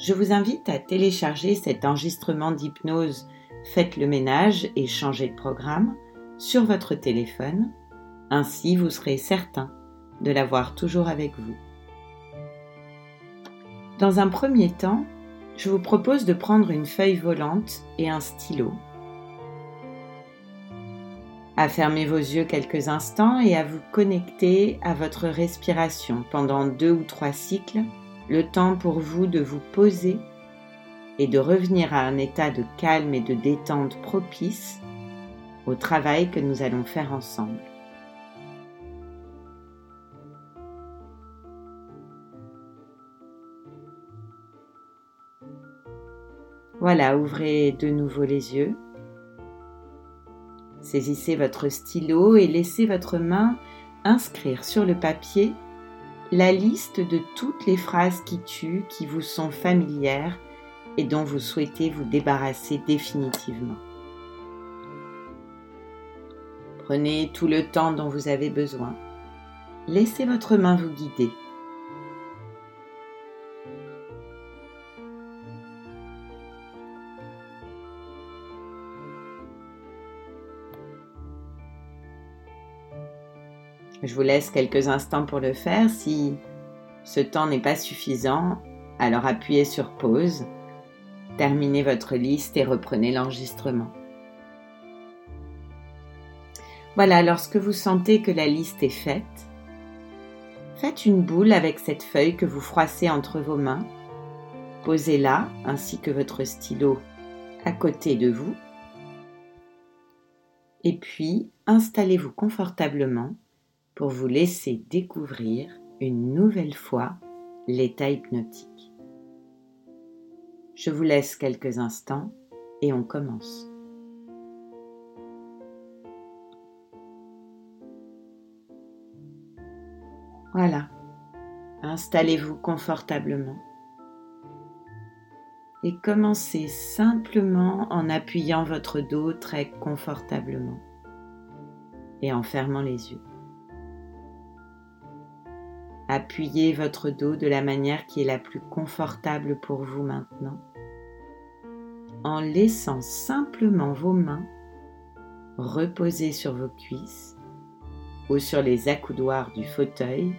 Je vous invite à télécharger cet enregistrement d'hypnose. Faites le ménage et changez de programme sur votre téléphone, ainsi vous serez certain de l'avoir toujours avec vous. Dans un premier temps, je vous propose de prendre une feuille volante et un stylo, à fermer vos yeux quelques instants et à vous connecter à votre respiration pendant deux ou trois cycles, le temps pour vous de vous poser et de revenir à un état de calme et de détente propice au travail que nous allons faire ensemble. Voilà, ouvrez de nouveau les yeux. Saisissez votre stylo et laissez votre main inscrire sur le papier la liste de toutes les phrases qui tuent, qui vous sont familières et dont vous souhaitez vous débarrasser définitivement. Prenez tout le temps dont vous avez besoin. Laissez votre main vous guider. Je vous laisse quelques instants pour le faire. Si ce temps n'est pas suffisant, alors appuyez sur pause, terminez votre liste et reprenez l'enregistrement. Voilà, lorsque vous sentez que la liste est faite, faites une boule avec cette feuille que vous froissez entre vos mains. Posez-la ainsi que votre stylo à côté de vous. Et puis, installez-vous confortablement pour vous laisser découvrir une nouvelle fois l'état hypnotique. Je vous laisse quelques instants et on commence. Voilà, installez-vous confortablement et commencez simplement en appuyant votre dos très confortablement et en fermant les yeux. Appuyez votre dos de la manière qui est la plus confortable pour vous maintenant, en laissant simplement vos mains reposer sur vos cuisses ou sur les accoudoirs du fauteuil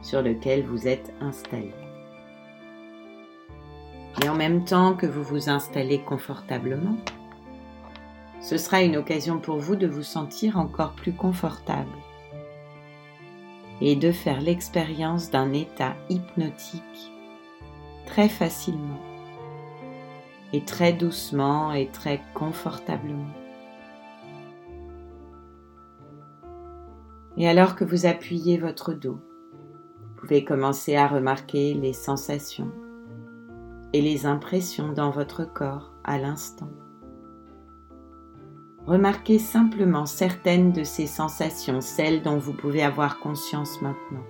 sur lequel vous êtes installé. Et en même temps que vous vous installez confortablement, ce sera une occasion pour vous de vous sentir encore plus confortable et de faire l'expérience d'un état hypnotique très facilement et très doucement et très confortablement. Et alors que vous appuyez votre dos, vous pouvez commencer à remarquer les sensations et les impressions dans votre corps à l'instant. Remarquez simplement certaines de ces sensations, celles dont vous pouvez avoir conscience maintenant.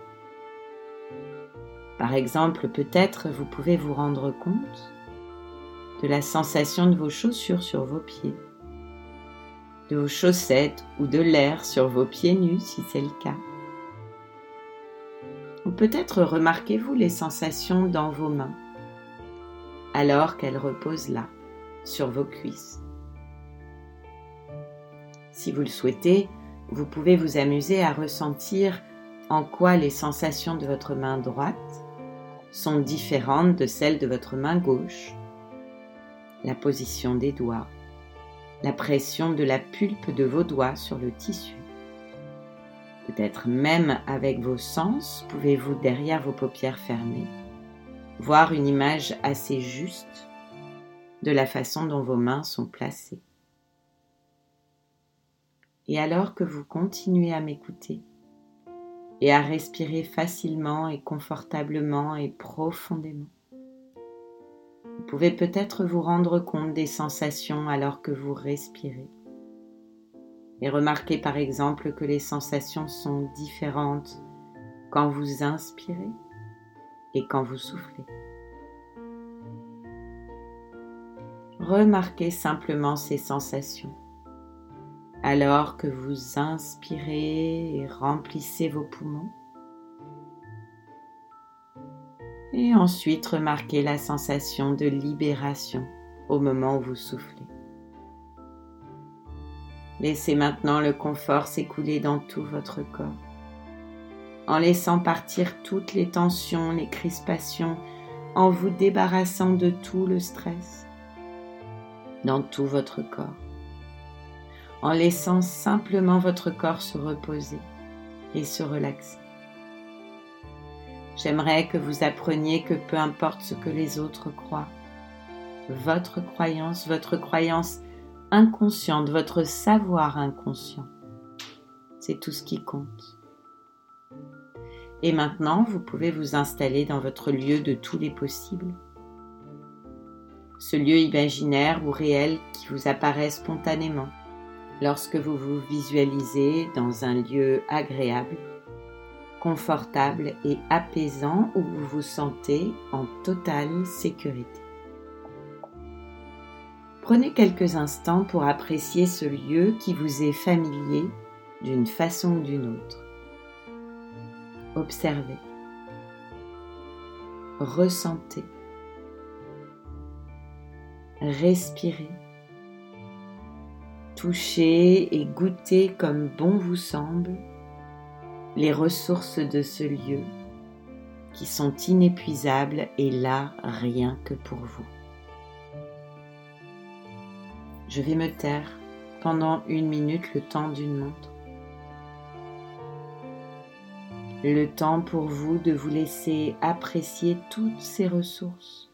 Par exemple, peut-être vous pouvez vous rendre compte de la sensation de vos chaussures sur vos pieds, de vos chaussettes ou de l'air sur vos pieds nus si c'est le cas. Ou peut-être remarquez-vous les sensations dans vos mains alors qu'elles reposent là, sur vos cuisses. Si vous le souhaitez, vous pouvez vous amuser à ressentir en quoi les sensations de votre main droite sont différentes de celles de votre main gauche, la position des doigts, la pression de la pulpe de vos doigts sur le tissu. Peut-être même avec vos sens, pouvez-vous, derrière vos paupières fermées, voir une image assez juste de la façon dont vos mains sont placées. Et alors que vous continuez à m'écouter et à respirer facilement et confortablement et profondément, Vous pouvez peut-être vous rendre compte des sensations alors que vous respirez. Et remarquez par exemple que les sensations sont différentes quand vous inspirez et quand vous soufflez. Remarquez simplement ces sensations alors que vous inspirez et remplissez vos poumons. Et ensuite remarquez la sensation de libération au moment où vous soufflez. Laissez maintenant le confort s'écouler dans tout votre corps, en laissant partir toutes les tensions, les crispations, en vous débarrassant de tout le stress dans tout votre corps en laissant simplement votre corps se reposer et se relaxer. J'aimerais que vous appreniez que peu importe ce que les autres croient, votre croyance, votre croyance inconsciente, votre savoir inconscient, c'est tout ce qui compte. Et maintenant, vous pouvez vous installer dans votre lieu de tous les possibles. Ce lieu imaginaire ou réel qui vous apparaît spontanément lorsque vous vous visualisez dans un lieu agréable, confortable et apaisant où vous vous sentez en totale sécurité. Prenez quelques instants pour apprécier ce lieu qui vous est familier d'une façon ou d'une autre. Observez. Ressentez. Respirez toucher et goûter comme bon vous semble les ressources de ce lieu qui sont inépuisables et là rien que pour vous. Je vais me taire pendant une minute le temps d'une montre. Le temps pour vous de vous laisser apprécier toutes ces ressources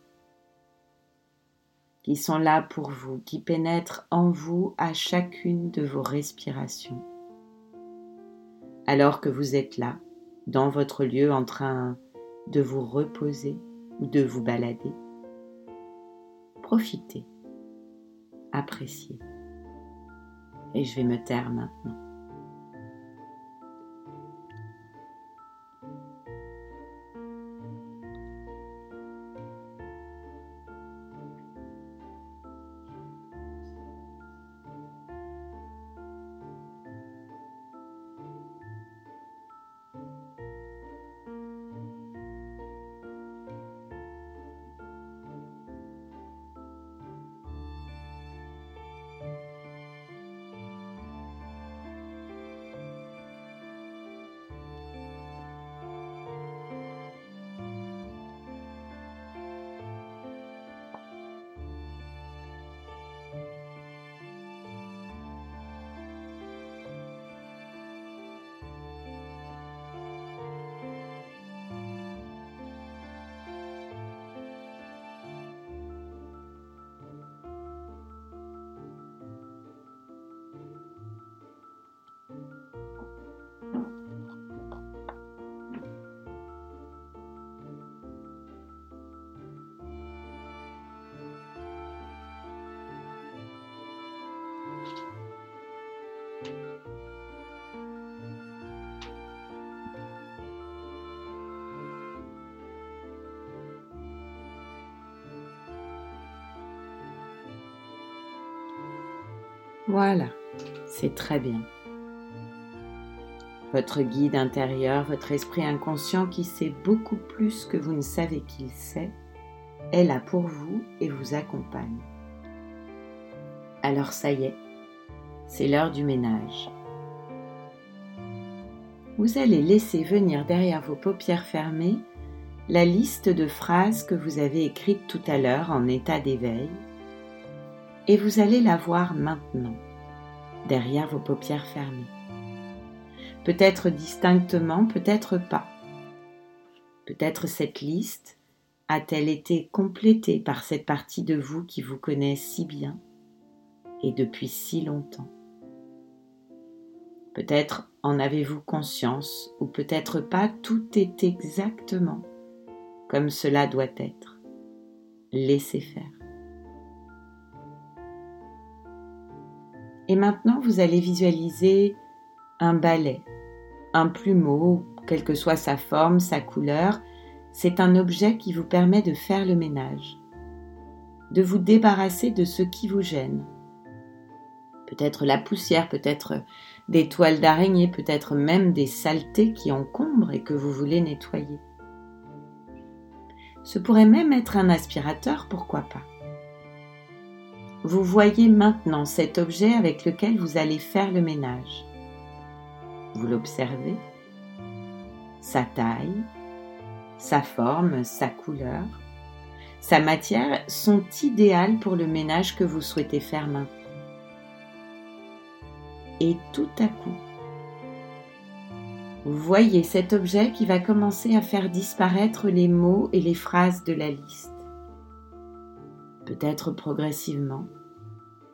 qui sont là pour vous, qui pénètrent en vous à chacune de vos respirations. Alors que vous êtes là, dans votre lieu en train de vous reposer ou de vous balader, profitez, appréciez. Et je vais me taire maintenant. Voilà, c'est très bien. Votre guide intérieur, votre esprit inconscient qui sait beaucoup plus que vous ne savez qu'il sait, est là pour vous et vous accompagne. Alors ça y est, c'est l'heure du ménage. Vous allez laisser venir derrière vos paupières fermées la liste de phrases que vous avez écrites tout à l'heure en état d'éveil et vous allez la voir maintenant, derrière vos paupières fermées. Peut-être distinctement, peut-être pas. Peut-être cette liste a-t-elle été complétée par cette partie de vous qui vous connaît si bien et depuis si longtemps. Peut-être en avez-vous conscience ou peut-être pas, tout est exactement comme cela doit être. laissez faire. Et maintenant, vous allez visualiser un balai, un plumeau, quelle que soit sa forme, sa couleur. C'est un objet qui vous permet de faire le ménage, de vous débarrasser de ce qui vous gêne. Peut-être la poussière, peut-être des toiles d'araignée, peut-être même des saletés qui encombrent et que vous voulez nettoyer. Ce pourrait même être un aspirateur, pourquoi pas. Vous voyez maintenant cet objet avec lequel vous allez faire le ménage. Vous l'observez, sa taille, sa forme, sa couleur, sa matière sont idéales pour le ménage que vous souhaitez faire maintenant. Et tout à coup, vous voyez cet objet qui va commencer à faire disparaître les mots et les phrases de la liste. Peut-être progressivement,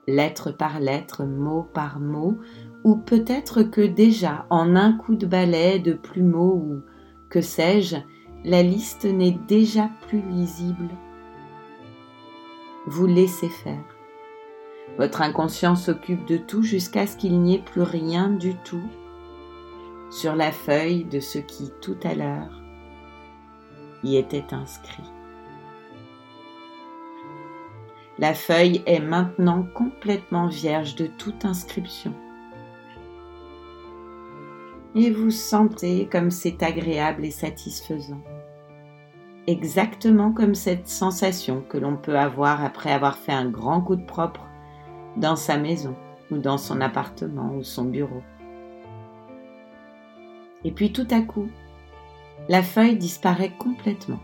lettre par lettre, mot par mot, ou peut-être que déjà en un coup de balai, de plumeau ou que sais-je, la liste n'est déjà plus lisible. Vous laissez faire. Votre inconscient s'occupe de tout jusqu'à ce qu'il n'y ait plus rien du tout sur la feuille de ce qui tout à l'heure y était inscrit. La feuille est maintenant complètement vierge de toute inscription. Et vous sentez comme c'est agréable et satisfaisant. Exactement comme cette sensation que l'on peut avoir après avoir fait un grand coup de propre dans sa maison ou dans son appartement ou son bureau. Et puis tout à coup, la feuille disparaît complètement.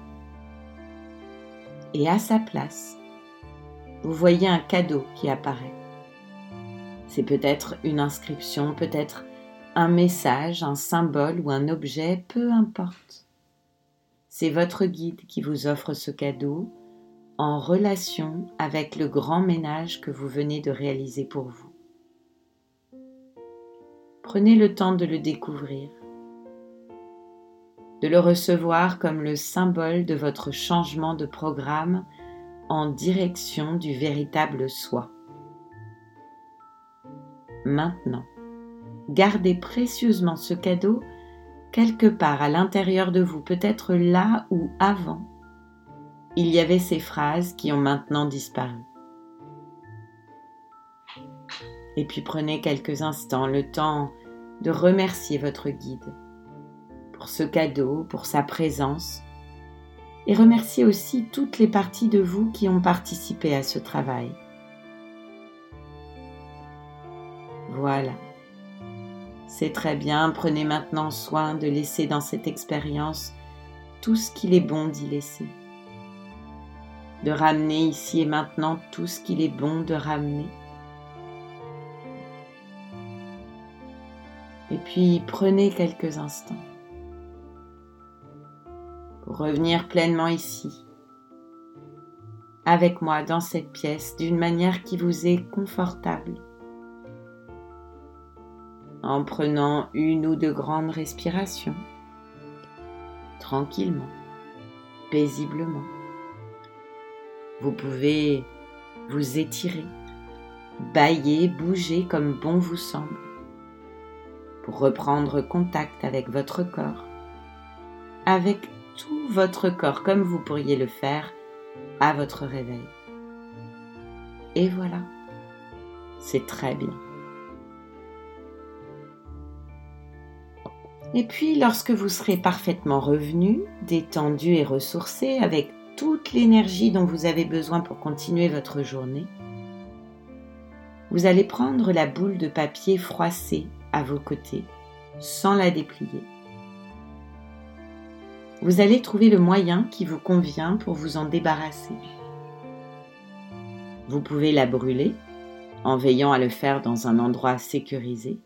Et à sa place, vous voyez un cadeau qui apparaît. C'est peut-être une inscription, peut-être un message, un symbole ou un objet, peu importe. C'est votre guide qui vous offre ce cadeau en relation avec le grand ménage que vous venez de réaliser pour vous. Prenez le temps de le découvrir de le recevoir comme le symbole de votre changement de programme en direction du véritable soi. Maintenant, gardez précieusement ce cadeau quelque part à l'intérieur de vous, peut-être là ou avant. Il y avait ces phrases qui ont maintenant disparu. Et puis prenez quelques instants le temps de remercier votre guide pour ce cadeau, pour sa présence, et remerciez aussi toutes les parties de vous qui ont participé à ce travail. Voilà. C'est très bien, prenez maintenant soin de laisser dans cette expérience tout ce qu'il est bon d'y laisser. De ramener ici et maintenant tout ce qu'il est bon de ramener. Et puis prenez quelques instants revenir pleinement ici, avec moi dans cette pièce d'une manière qui vous est confortable, en prenant une ou deux grandes respirations, tranquillement, paisiblement. Vous pouvez vous étirer, bailler, bouger comme bon vous semble, pour reprendre contact avec votre corps, avec tout votre corps comme vous pourriez le faire à votre réveil. Et voilà, c'est très bien. Et puis, lorsque vous serez parfaitement revenu, détendu et ressourcé, avec toute l'énergie dont vous avez besoin pour continuer votre journée, vous allez prendre la boule de papier froissée à vos côtés, sans la déplier vous allez trouver le moyen qui vous convient pour vous en débarrasser. Vous pouvez la brûler en veillant à le faire dans un endroit sécurisé.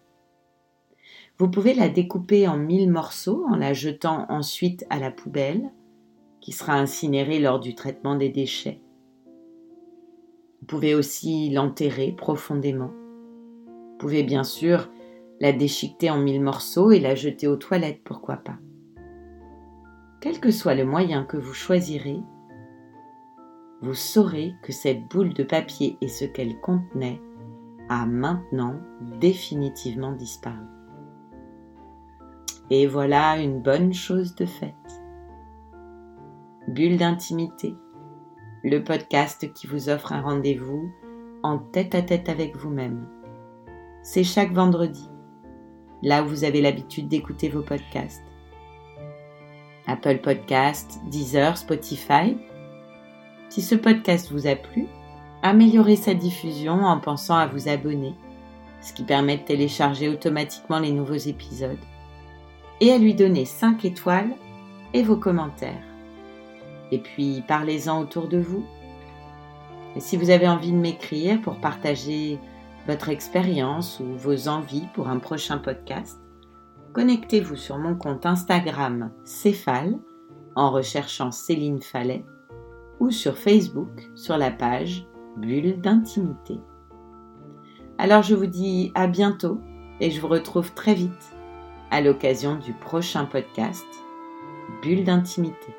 Vous pouvez la découper en mille morceaux en la jetant ensuite à la poubelle, qui sera incinérée lors du traitement des déchets. Vous pouvez aussi l'enterrer profondément. Vous pouvez bien sûr la déchiqueter en mille morceaux et la jeter aux toilettes, pourquoi pas. Quel que soit le moyen que vous choisirez, vous saurez que cette boule de papier et ce qu'elle contenait a maintenant définitivement disparu. Et voilà une bonne chose de faite. Bulle d'intimité, le podcast qui vous offre un rendez-vous en tête à tête avec vous-même. C'est chaque vendredi, là où vous avez l'habitude d'écouter vos podcasts. Apple Podcast, Deezer, Spotify. Si ce podcast vous a plu, améliorez sa diffusion en pensant à vous abonner, ce qui permet de télécharger automatiquement les nouveaux épisodes, et à lui donner 5 étoiles et vos commentaires. Et puis parlez-en autour de vous. Et si vous avez envie de m'écrire pour partager votre expérience ou vos envies pour un prochain podcast, connectez-vous sur mon compte Instagram Céphale en recherchant Céline Fallet ou sur Facebook sur la page Bulle d'intimité. Alors je vous dis à bientôt et je vous retrouve très vite à l'occasion du prochain podcast Bulle d'intimité.